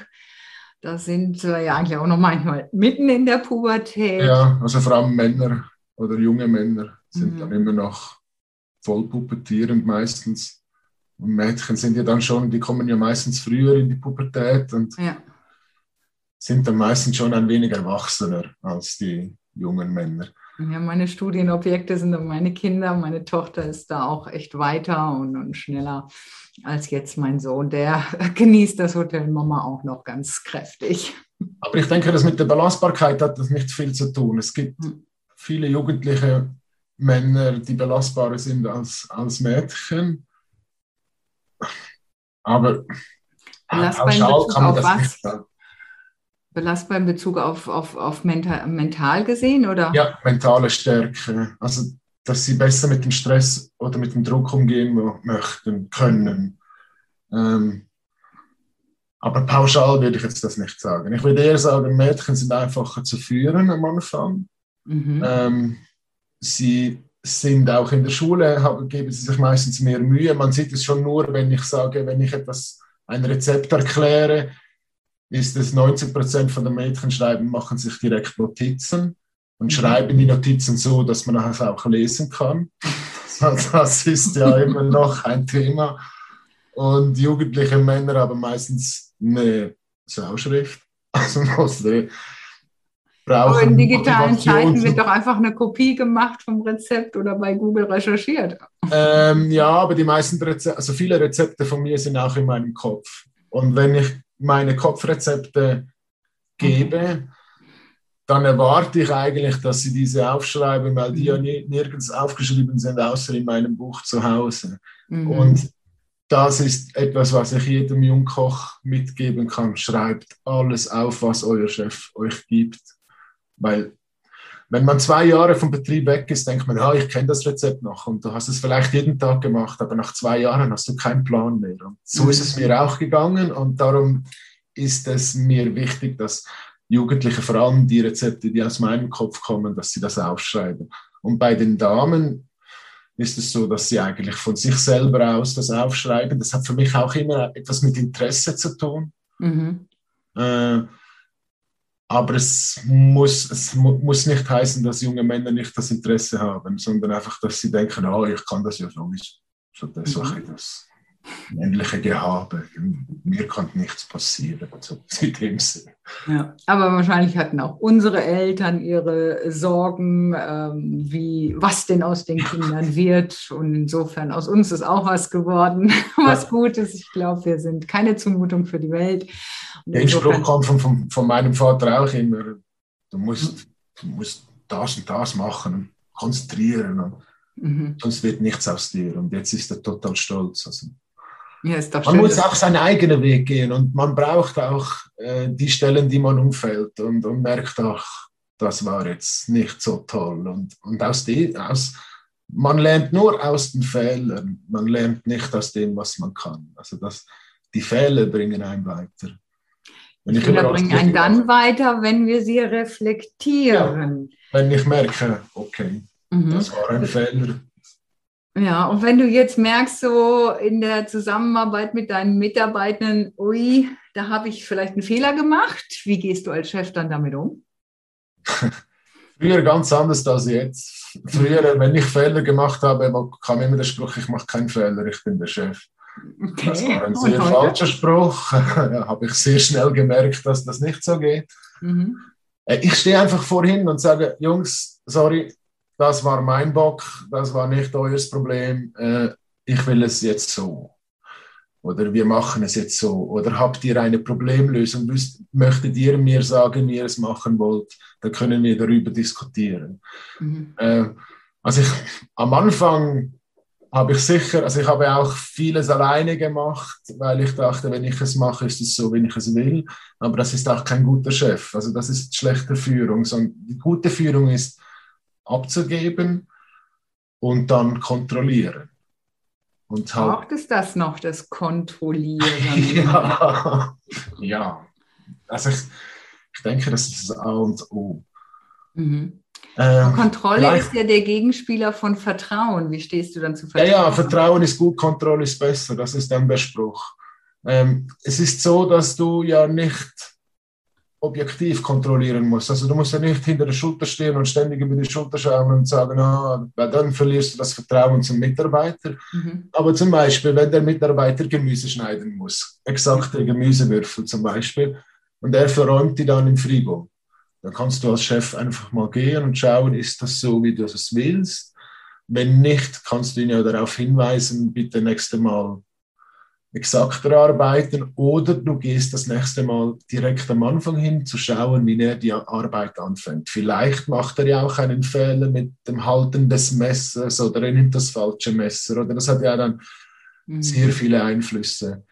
Da sind wir ja eigentlich auch noch manchmal mitten in der Pubertät. Ja, also vor allem Männer oder junge Männer sind mhm. dann immer noch voll pubertierend meistens. Und Mädchen sind ja dann schon, die kommen ja meistens früher in die Pubertät und ja. sind dann meistens schon ein wenig erwachsener als die jungen Männer. Ja, meine Studienobjekte sind dann meine Kinder. Meine Tochter ist da auch echt weiter und, und schneller als jetzt mein Sohn. Der genießt das Hotel Mama auch noch ganz kräftig. Aber ich denke, das mit der Belastbarkeit hat das nicht viel zu tun. Es gibt hm. viele jugendliche Männer, die belastbarer sind als, als Mädchen. Aber belastbar in Bezug auf was? Belastbar in Bezug auf, auf, auf mental, mental gesehen, oder? Ja, mentale Stärke. Also, dass sie besser mit dem Stress oder mit dem Druck umgehen möchten, können. Ähm, aber pauschal würde ich jetzt das nicht sagen. Ich würde eher sagen, Mädchen sind einfacher zu führen am Anfang. Mhm. Ähm, sie sind auch in der Schule, haben, geben sie sich meistens mehr Mühe. Man sieht es schon nur, wenn ich sage, wenn ich etwas, ein Rezept erkläre, ist es 90 Prozent von den Mädchen schreiben, machen sich direkt Notizen und mhm. schreiben die Notizen so, dass man es auch lesen kann. Das ist ja immer noch ein Thema. Und jugendliche Männer haben meistens eine Sauschrift. Also brauchen. Aber in digitalen Zeiten wird doch einfach eine Kopie gemacht vom Rezept oder bei Google recherchiert. Ähm, ja, aber die meisten Rezepte, also viele Rezepte von mir sind auch in meinem Kopf. Und wenn ich meine Kopfrezepte gebe, dann erwarte ich eigentlich, dass sie diese aufschreiben, weil die ja nirgends aufgeschrieben sind, außer in meinem Buch zu Hause. Mhm. Und das ist etwas, was ich jedem Jungkoch mitgeben kann. Schreibt alles auf, was euer Chef euch gibt. Weil wenn man zwei Jahre vom Betrieb weg ist, denkt man, ah, ich kenne das Rezept noch und du hast es vielleicht jeden Tag gemacht, aber nach zwei Jahren hast du keinen Plan mehr. Und so ist es mir auch gegangen und darum ist es mir wichtig, dass Jugendliche vor allem die Rezepte, die aus meinem Kopf kommen, dass sie das aufschreiben. Und bei den Damen ist es so, dass sie eigentlich von sich selber aus das aufschreiben. Das hat für mich auch immer etwas mit Interesse zu tun. Mhm. Äh, aber es muss, es mu muss nicht heißen, dass junge Männer nicht das Interesse haben, sondern einfach, dass sie denken, oh, ich kann das ja sowieso. So das mhm. das männliche Gehabe. Mir kann nichts passieren. So in dem Sinne. Ja, aber wahrscheinlich hatten auch unsere Eltern ihre Sorgen, ähm, wie was denn aus den Kindern wird. Und insofern aus uns ist auch was geworden, was. Gutes. Ich glaube, wir sind keine Zumutung für die Welt. Der Spruch kommt von, von, von, meinem Vater auch immer. Du musst, du musst das und das machen, konzentrieren. Und mhm. Sonst wird nichts aus dir. Und jetzt ist er total stolz. Also, ja, man schön, muss auch seinen eigenen Weg gehen und man braucht auch äh, die Stellen, die man umfällt und, und merkt, ach, das war jetzt nicht so toll. Und, und aus, die, aus man lernt nur aus den Fehlern, man lernt nicht aus dem, was man kann. Also das, die Fehler bringen einen weiter. Wenn ich Fehler bringen einen dann weiter, wenn wir sie reflektieren. Ja, wenn ich merke, okay, mhm. das war ein Fehler, ja, und wenn du jetzt merkst, so in der Zusammenarbeit mit deinen Mitarbeitern, ui, da habe ich vielleicht einen Fehler gemacht, wie gehst du als Chef dann damit um? Früher ganz anders als jetzt. Früher, wenn ich Fehler gemacht habe, kam immer der Spruch, ich mache keinen Fehler, ich bin der Chef. Okay. Das war ein sehr falscher Spruch. ja, habe ich sehr schnell gemerkt, dass das nicht so geht. Mhm. Äh, ich stehe einfach vorhin und sage, Jungs, sorry, das war mein Bock, das war nicht euer Problem, äh, ich will es jetzt so. Oder wir machen es jetzt so. Oder habt ihr eine Problemlösung? Möchtet ihr mir sagen, wie ihr es machen wollt? Dann können wir darüber diskutieren. Mhm. Äh, also ich, am Anfang habe ich sicher, also ich habe auch vieles alleine gemacht, weil ich dachte, wenn ich es mache, ist es so, wie ich es will. Aber das ist auch kein guter Chef. Also das ist schlechte Führung. Sondern die gute Führung ist, abzugeben und dann kontrollieren. Und halt, Braucht es das noch, das Kontrollieren? ja, ja, also ich, ich denke, das ist das A und O. Mhm. Ähm, Kontrolle ist ja der Gegenspieler von Vertrauen. Wie stehst du dann zu Vertrauen? Ja, ja Vertrauen ist gut, Kontrolle ist besser. Das ist ein Bespruch. Ähm, es ist so, dass du ja nicht objektiv kontrollieren musst. Also du musst ja nicht hinter der Schulter stehen und ständig über die Schulter schauen und sagen, ah, weil dann verlierst du das Vertrauen zum Mitarbeiter. Mhm. Aber zum Beispiel, wenn der Mitarbeiter Gemüse schneiden muss, exakte Gemüsewürfel zum Beispiel, und er verräumt die dann im Frigo, dann kannst du als Chef einfach mal gehen und schauen, ist das so, wie du es willst. Wenn nicht, kannst du ihn ja darauf hinweisen, bitte nächste Mal exakter arbeiten oder du gehst das nächste Mal direkt am Anfang hin zu schauen, wie er die Arbeit anfängt. Vielleicht macht er ja auch einen Fehler mit dem Halten des Messers oder er nimmt das falsche Messer oder das hat ja dann mhm. sehr viele Einflüsse,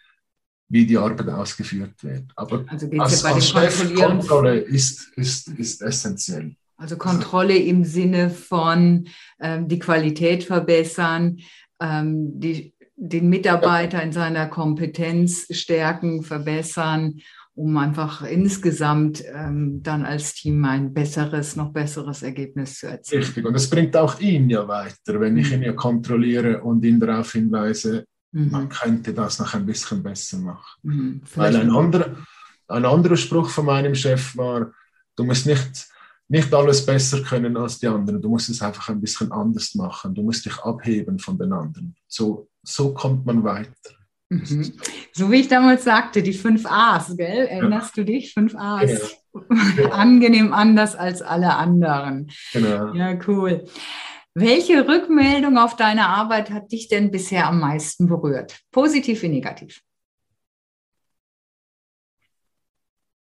wie die Arbeit ausgeführt wird. Aber also als, ja als Chef Kontrolle ist, ist, ist essentiell. Also Kontrolle im Sinne von ähm, die Qualität verbessern, ähm, die den Mitarbeiter in seiner Kompetenz stärken, verbessern, um einfach insgesamt ähm, dann als Team ein besseres, noch besseres Ergebnis zu erzielen. Richtig, und es bringt auch ihn ja weiter, wenn ich ihn ja kontrolliere und ihn darauf hinweise, mhm. man könnte das noch ein bisschen besser machen. Mhm. Weil ein anderer, ein anderer Spruch von meinem Chef war, du musst nicht nicht alles besser können als die anderen. Du musst es einfach ein bisschen anders machen. Du musst dich abheben von den anderen. So, so kommt man weiter. Mhm. So wie ich damals sagte, die fünf A's, gell? Erinnerst ja. du dich? Fünf A's. Genau. Angenehm anders als alle anderen. Genau. Ja, cool. Welche Rückmeldung auf deine Arbeit hat dich denn bisher am meisten berührt? Positiv wie negativ?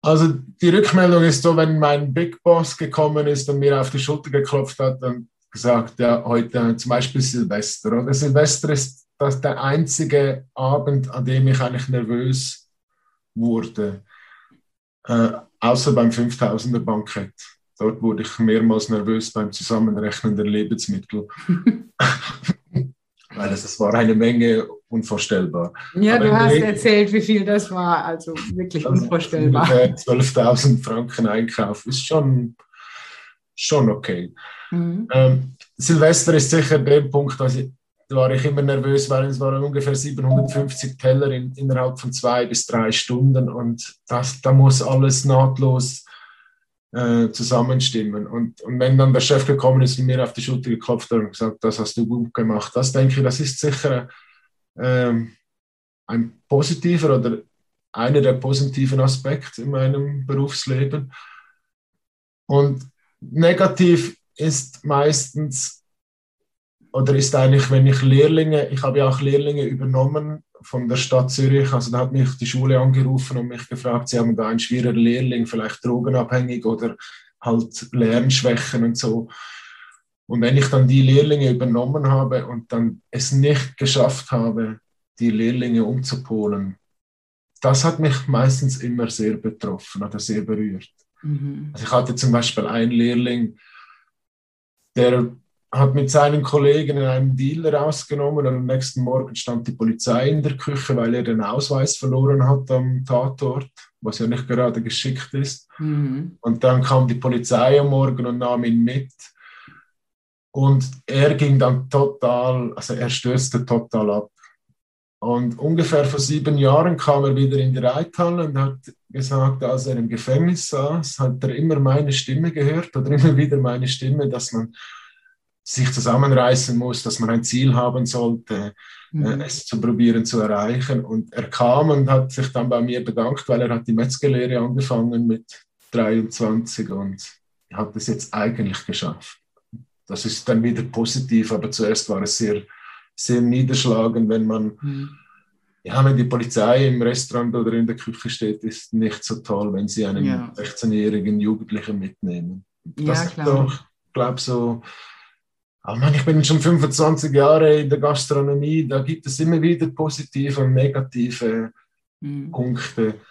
Also die Rückmeldung ist so, wenn mein Big Boss gekommen ist und mir auf die Schulter geklopft hat und gesagt, ja, heute zum Beispiel Silvester. Oder Silvester ist das der einzige Abend, an dem ich eigentlich nervös wurde. Äh, außer beim 5000er Bankett. Dort wurde ich mehrmals nervös beim Zusammenrechnen der Lebensmittel. Weil es, es war eine Menge unvorstellbar. Ja, Aber du hast Regel, erzählt, wie viel das war. Also wirklich also unvorstellbar. 12.000 Franken Einkauf ist schon, schon okay. Mhm. Ähm, Silvester ist sicher der Punkt, dass ich, war ich immer nervös, weil es waren ungefähr 750 Teller in, innerhalb von zwei bis drei Stunden und das, da muss alles nahtlos äh, zusammenstimmen. Und, und wenn dann der Chef gekommen ist und mir auf die Schulter geklopft hat und gesagt, das hast du gut gemacht, das denke ich, das ist sicher äh, ein positiver oder einer der positiven Aspekte in meinem Berufsleben. Und negativ ist meistens oder ist eigentlich, wenn ich Lehrlinge, ich habe ja auch Lehrlinge übernommen von der Stadt Zürich, also da hat mich die Schule angerufen und mich gefragt, sie haben da einen schwierigen Lehrling, vielleicht drogenabhängig oder halt Lernschwächen und so. Und wenn ich dann die Lehrlinge übernommen habe und dann es nicht geschafft habe, die Lehrlinge umzupolen, das hat mich meistens immer sehr betroffen oder sehr berührt. Mhm. Also ich hatte zum Beispiel einen Lehrling, der hat mit seinen Kollegen einen Deal rausgenommen und am nächsten Morgen stand die Polizei in der Küche, weil er den Ausweis verloren hat am Tatort, was ja nicht gerade geschickt ist. Mhm. Und dann kam die Polizei am Morgen und nahm ihn mit. Und er ging dann total, also er stürzte total ab. Und ungefähr vor sieben Jahren kam er wieder in die Reithalle und hat gesagt, als er im Gefängnis saß, hat er immer meine Stimme gehört oder immer wieder meine Stimme, dass man sich zusammenreißen muss, dass man ein Ziel haben sollte, äh, mhm. es zu probieren zu erreichen. Und er kam und hat sich dann bei mir bedankt, weil er hat die Metzgerlehre angefangen mit 23 und hat es jetzt eigentlich geschafft. Das ist dann wieder positiv, aber zuerst war es sehr, sehr niederschlagend, wenn man, mhm. ja, wenn die Polizei im Restaurant oder in der Küche steht, ist nicht so toll, wenn sie einen ja. 16-jährigen Jugendlichen mitnehmen. Das ja, klar. Doch, glaube so aber man, ich bin schon 25 Jahre in der Gastronomie, da gibt es immer wieder positive und negative mhm. Punkte.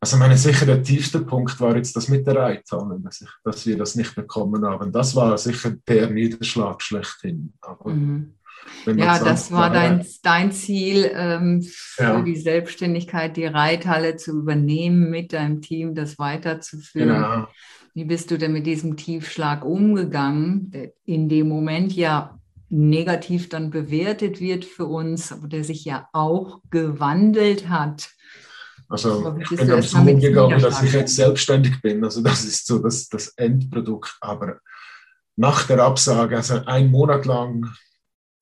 Also meine sicher der tiefste Punkt war jetzt das mit der Reithalle, dass, ich, dass wir das nicht bekommen haben. Das war sicher der Niederschlag schlechthin. Mhm. Ja, das war dein, dein Ziel, ähm, für ja. die Selbstständigkeit, die Reithalle zu übernehmen, mit deinem Team das weiterzuführen. Genau. Wie bist du denn mit diesem Tiefschlag umgegangen, der in dem Moment ja negativ dann bewertet wird für uns, aber der sich ja auch gewandelt hat? Also ich bin damit umgegangen, dass ich jetzt selbstständig bin. Also das ist so das, das Endprodukt. Aber nach der Absage, also ein Monat lang,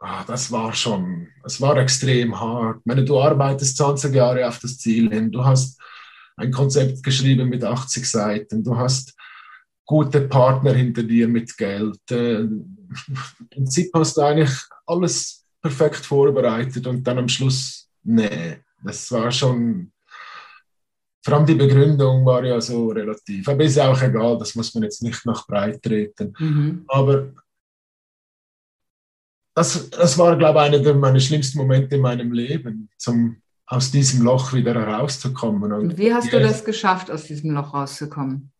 ah, das war schon, es war extrem hart. Ich meine, du arbeitest 20 Jahre auf das Ziel hin, du hast ein Konzept geschrieben mit 80 Seiten, du hast gute Partner hinter dir mit Geld. Äh, Im Prinzip hast du eigentlich alles perfekt vorbereitet und dann am Schluss, nee, das war schon, vor allem die Begründung war ja so relativ, aber ist auch egal, das muss man jetzt nicht nach breit treten. Mhm. Aber das, das war, glaube ich, einer der meiner schlimmsten Momente in meinem Leben, zum, aus diesem Loch wieder herauszukommen. Und, und wie hast du das geschafft, aus diesem Loch rauszukommen?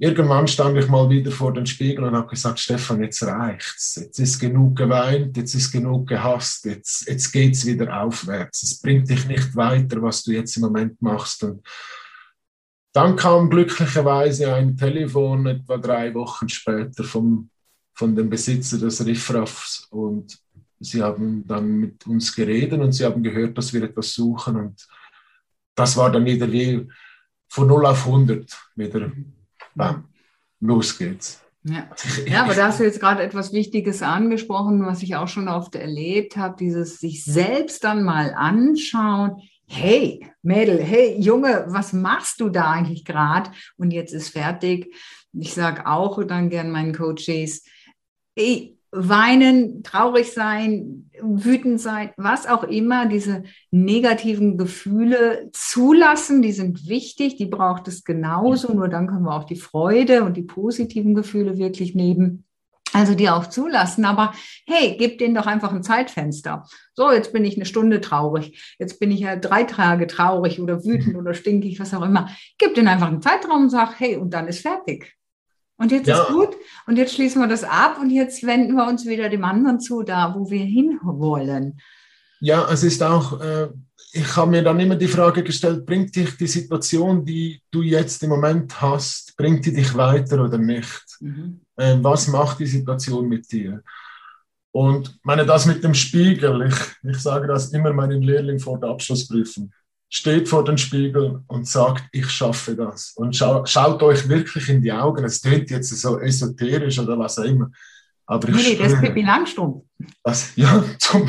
irgendwann stand ich mal wieder vor dem Spiegel und habe gesagt, Stefan, jetzt reicht's. Jetzt ist genug geweint, jetzt ist genug gehasst, jetzt, jetzt geht's wieder aufwärts. Es bringt dich nicht weiter, was du jetzt im Moment machst. Und dann kam glücklicherweise ein Telefon etwa drei Wochen später vom, von dem Besitzer des Riffraffs und sie haben dann mit uns geredet und sie haben gehört, dass wir etwas suchen und das war dann wieder wie von 0 auf 100 wieder bam, los geht's. Ja. ja, aber da hast du jetzt gerade etwas Wichtiges angesprochen, was ich auch schon oft erlebt habe, dieses sich selbst dann mal anschauen. Hey, Mädel, hey, Junge, was machst du da eigentlich gerade? Und jetzt ist fertig. Ich sage auch dann gern meinen Coaches, weinen, traurig sein, wütend sein, was auch immer, diese negativen Gefühle zulassen, die sind wichtig, die braucht es genauso, nur dann können wir auch die Freude und die positiven Gefühle wirklich nehmen. Also die auch zulassen, aber hey, gib denen doch einfach ein Zeitfenster. So, jetzt bin ich eine Stunde traurig, jetzt bin ich ja drei Tage traurig oder wütend oder stinkig, was auch immer. Gib denen einfach einen Zeitraum und sag, hey, und dann ist fertig. Und jetzt ja. ist gut und jetzt schließen wir das ab und jetzt wenden wir uns wieder dem anderen zu, da wo wir hinwollen. Ja, es ist auch, äh, ich habe mir dann immer die Frage gestellt, bringt dich die Situation, die du jetzt im Moment hast, bringt die dich weiter oder nicht? Mhm. Äh, was macht die Situation mit dir? Und meine, das mit dem Spiegel, ich, ich sage das immer meinen Lehrlingen vor der Abschlussprüfung steht vor dem Spiegel und sagt, ich schaffe das. Und scha schaut euch wirklich in die Augen. Es klingt jetzt so esoterisch oder was auch immer. Aber nee, nee, das ist Pippi Langstrumpf. Das, ja, zum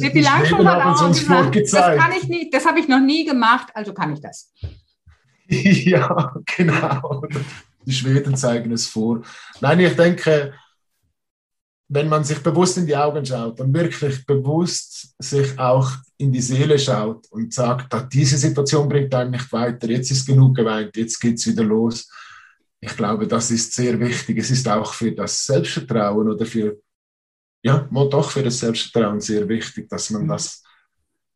Pippi Langstrumpf hat auch uns gesagt, das kann ich nicht, das habe ich noch nie gemacht, also kann ich das. ja, genau. Die Schweden zeigen es vor. Nein, ich denke, wenn man sich bewusst in die Augen schaut und wirklich bewusst sich auch in die Seele schaut und sagt, diese Situation bringt einen nicht weiter, jetzt ist genug geweint, jetzt geht es wieder los. Ich glaube, das ist sehr wichtig. Es ist auch für das Selbstvertrauen oder für, ja, doch für das Selbstvertrauen sehr wichtig, dass man mhm. das,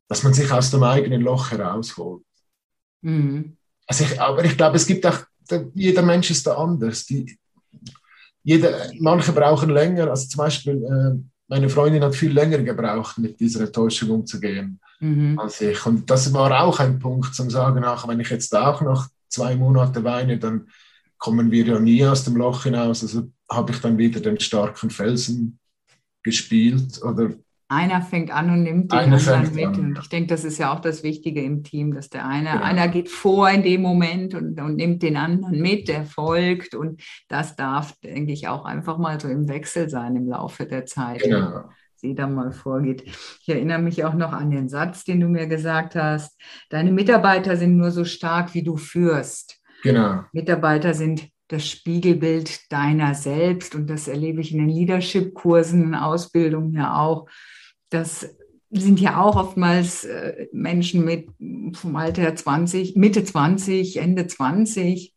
dass man sich aus dem eigenen Loch herausholt. Mhm. Also ich, aber ich glaube, es gibt auch, jeder Mensch ist da anders. Die, jeder, manche brauchen länger, also zum Beispiel äh, meine Freundin hat viel länger gebraucht, mit dieser Enttäuschung umzugehen mhm. als ich. Und das war auch ein Punkt zum Sagen, ach, wenn ich jetzt auch noch zwei Monate weine, dann kommen wir ja nie aus dem Loch hinaus. Also habe ich dann wieder den starken Felsen gespielt oder einer fängt an und nimmt den einer anderen mit. An. Und ich denke, das ist ja auch das Wichtige im Team, dass der eine, genau. einer geht vor in dem Moment und, und nimmt den anderen mit, der folgt. Und das darf, denke ich, auch einfach mal so im Wechsel sein im Laufe der Zeit. Genau. Sie da mal vorgeht. Ich erinnere mich auch noch an den Satz, den du mir gesagt hast. Deine Mitarbeiter sind nur so stark, wie du führst. Genau. Mitarbeiter sind das Spiegelbild deiner selbst und das erlebe ich in den Leadership-Kursen, Ausbildungen ja auch das sind ja auch oftmals äh, Menschen mit vom Alter 20, Mitte 20, Ende 20,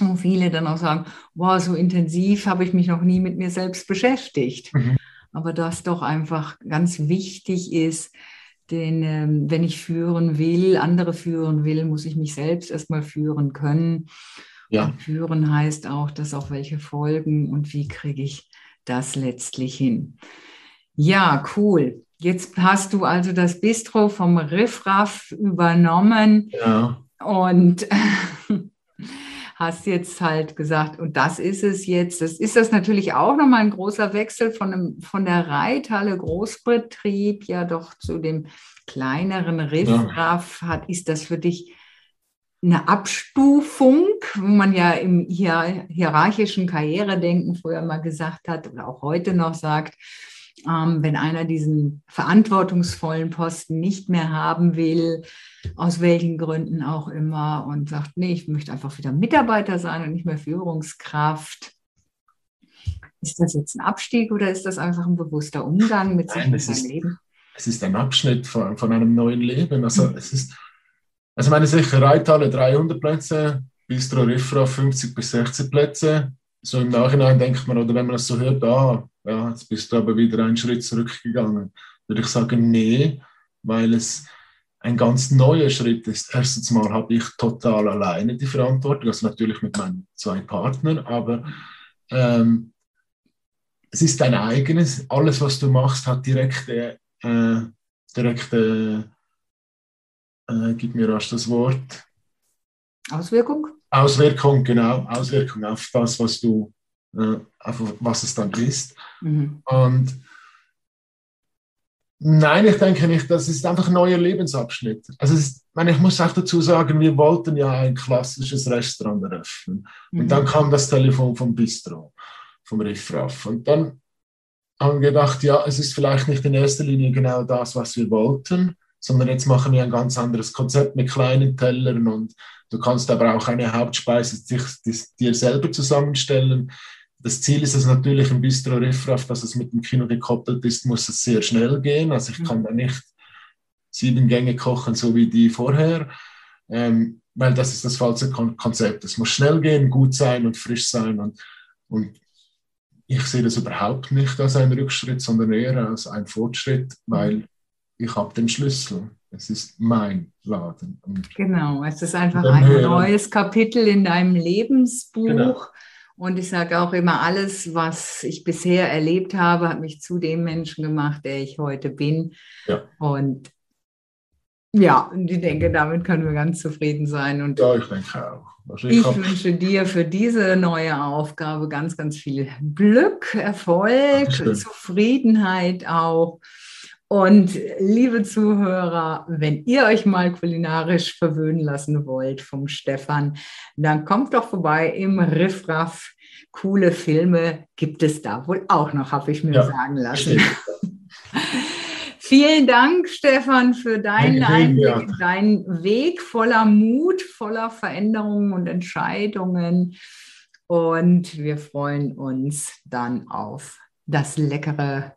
wo viele dann auch sagen, wow, so intensiv habe ich mich noch nie mit mir selbst beschäftigt. Mhm. Aber das doch einfach ganz wichtig ist, denn ähm, wenn ich führen will, andere führen will, muss ich mich selbst erstmal führen können. Ja. Und führen heißt auch, dass auch welche folgen und wie kriege ich das letztlich hin. Ja, cool. Jetzt hast du also das Bistro vom Riffraff übernommen ja. und hast jetzt halt gesagt, und das ist es jetzt. Das ist das natürlich auch nochmal ein großer Wechsel von, einem, von der Reithalle Großbetrieb ja doch zu dem kleineren Riffraff. Hat, ist das für dich eine Abstufung, wo man ja im hierarchischen Karrieredenken früher mal gesagt hat oder auch heute noch sagt, ähm, wenn einer diesen verantwortungsvollen Posten nicht mehr haben will, aus welchen Gründen auch immer, und sagt, nee, ich möchte einfach wieder Mitarbeiter sein und nicht mehr Führungskraft. Ist das jetzt ein Abstieg oder ist das einfach ein bewusster Umgang mit sich und seinem Leben? Es ist ein Abschnitt von, von einem neuen Leben. Also mhm. es ist, also meine sicher Reithalle 300 Plätze, Bistro Riffra 50 bis 60 Plätze. So im Nachhinein denkt man, oder wenn man das so hört, ah, ja, jetzt bist du aber wieder einen Schritt zurückgegangen. Würde ich sagen, nee, weil es ein ganz neuer Schritt ist. Erstens mal habe ich total alleine die Verantwortung, also natürlich mit meinen zwei Partnern, aber ähm, es ist dein eigenes. Alles, was du machst, hat direkte, äh, direkte äh, gib mir rasch das Wort. Auswirkung? Auswirkung, genau, Auswirkung auf das, was du äh, einfach was es dann ist. Mhm. Und nein, ich denke nicht, das ist einfach ein neuer Lebensabschnitt. Also ist, ich, meine, ich muss auch dazu sagen, wir wollten ja ein klassisches Restaurant eröffnen. Mhm. Und dann kam das Telefon vom Bistro, vom Riffraff. Und dann haben wir gedacht, ja, es ist vielleicht nicht in erster Linie genau das, was wir wollten, sondern jetzt machen wir ein ganz anderes Konzept mit kleinen Tellern und du kannst aber auch eine Hauptspeise dir selber zusammenstellen das Ziel ist es natürlich im Bistro Riffraff, dass es mit dem Kino gekoppelt ist, muss es sehr schnell gehen. Also ich mhm. kann da nicht sieben Gänge kochen, so wie die vorher, ähm, weil das ist das falsche Kon Konzept. Es muss schnell gehen, gut sein und frisch sein und, und ich sehe das überhaupt nicht als einen Rückschritt, sondern eher als einen Fortschritt, weil ich habe den Schlüssel. Es ist mein Laden. Und genau, es ist einfach ein neues Kapitel in deinem Lebensbuch. Genau. Und ich sage auch immer, alles, was ich bisher erlebt habe, hat mich zu dem Menschen gemacht, der ich heute bin. Ja. Und ja, ich denke, damit können wir ganz zufrieden sein. Und ja, ich denke auch. Also ich, ich wünsche dir für diese neue Aufgabe ganz, ganz viel Glück, Erfolg, Zufriedenheit auch. Und liebe Zuhörer, wenn ihr euch mal kulinarisch verwöhnen lassen wollt vom Stefan, dann kommt doch vorbei im Riffraff. Coole Filme gibt es da wohl auch noch, habe ich mir ja, sagen lassen. Vielen Dank, Stefan, für deinen Einblick, ja. deinen Weg voller Mut, voller Veränderungen und Entscheidungen. Und wir freuen uns dann auf das leckere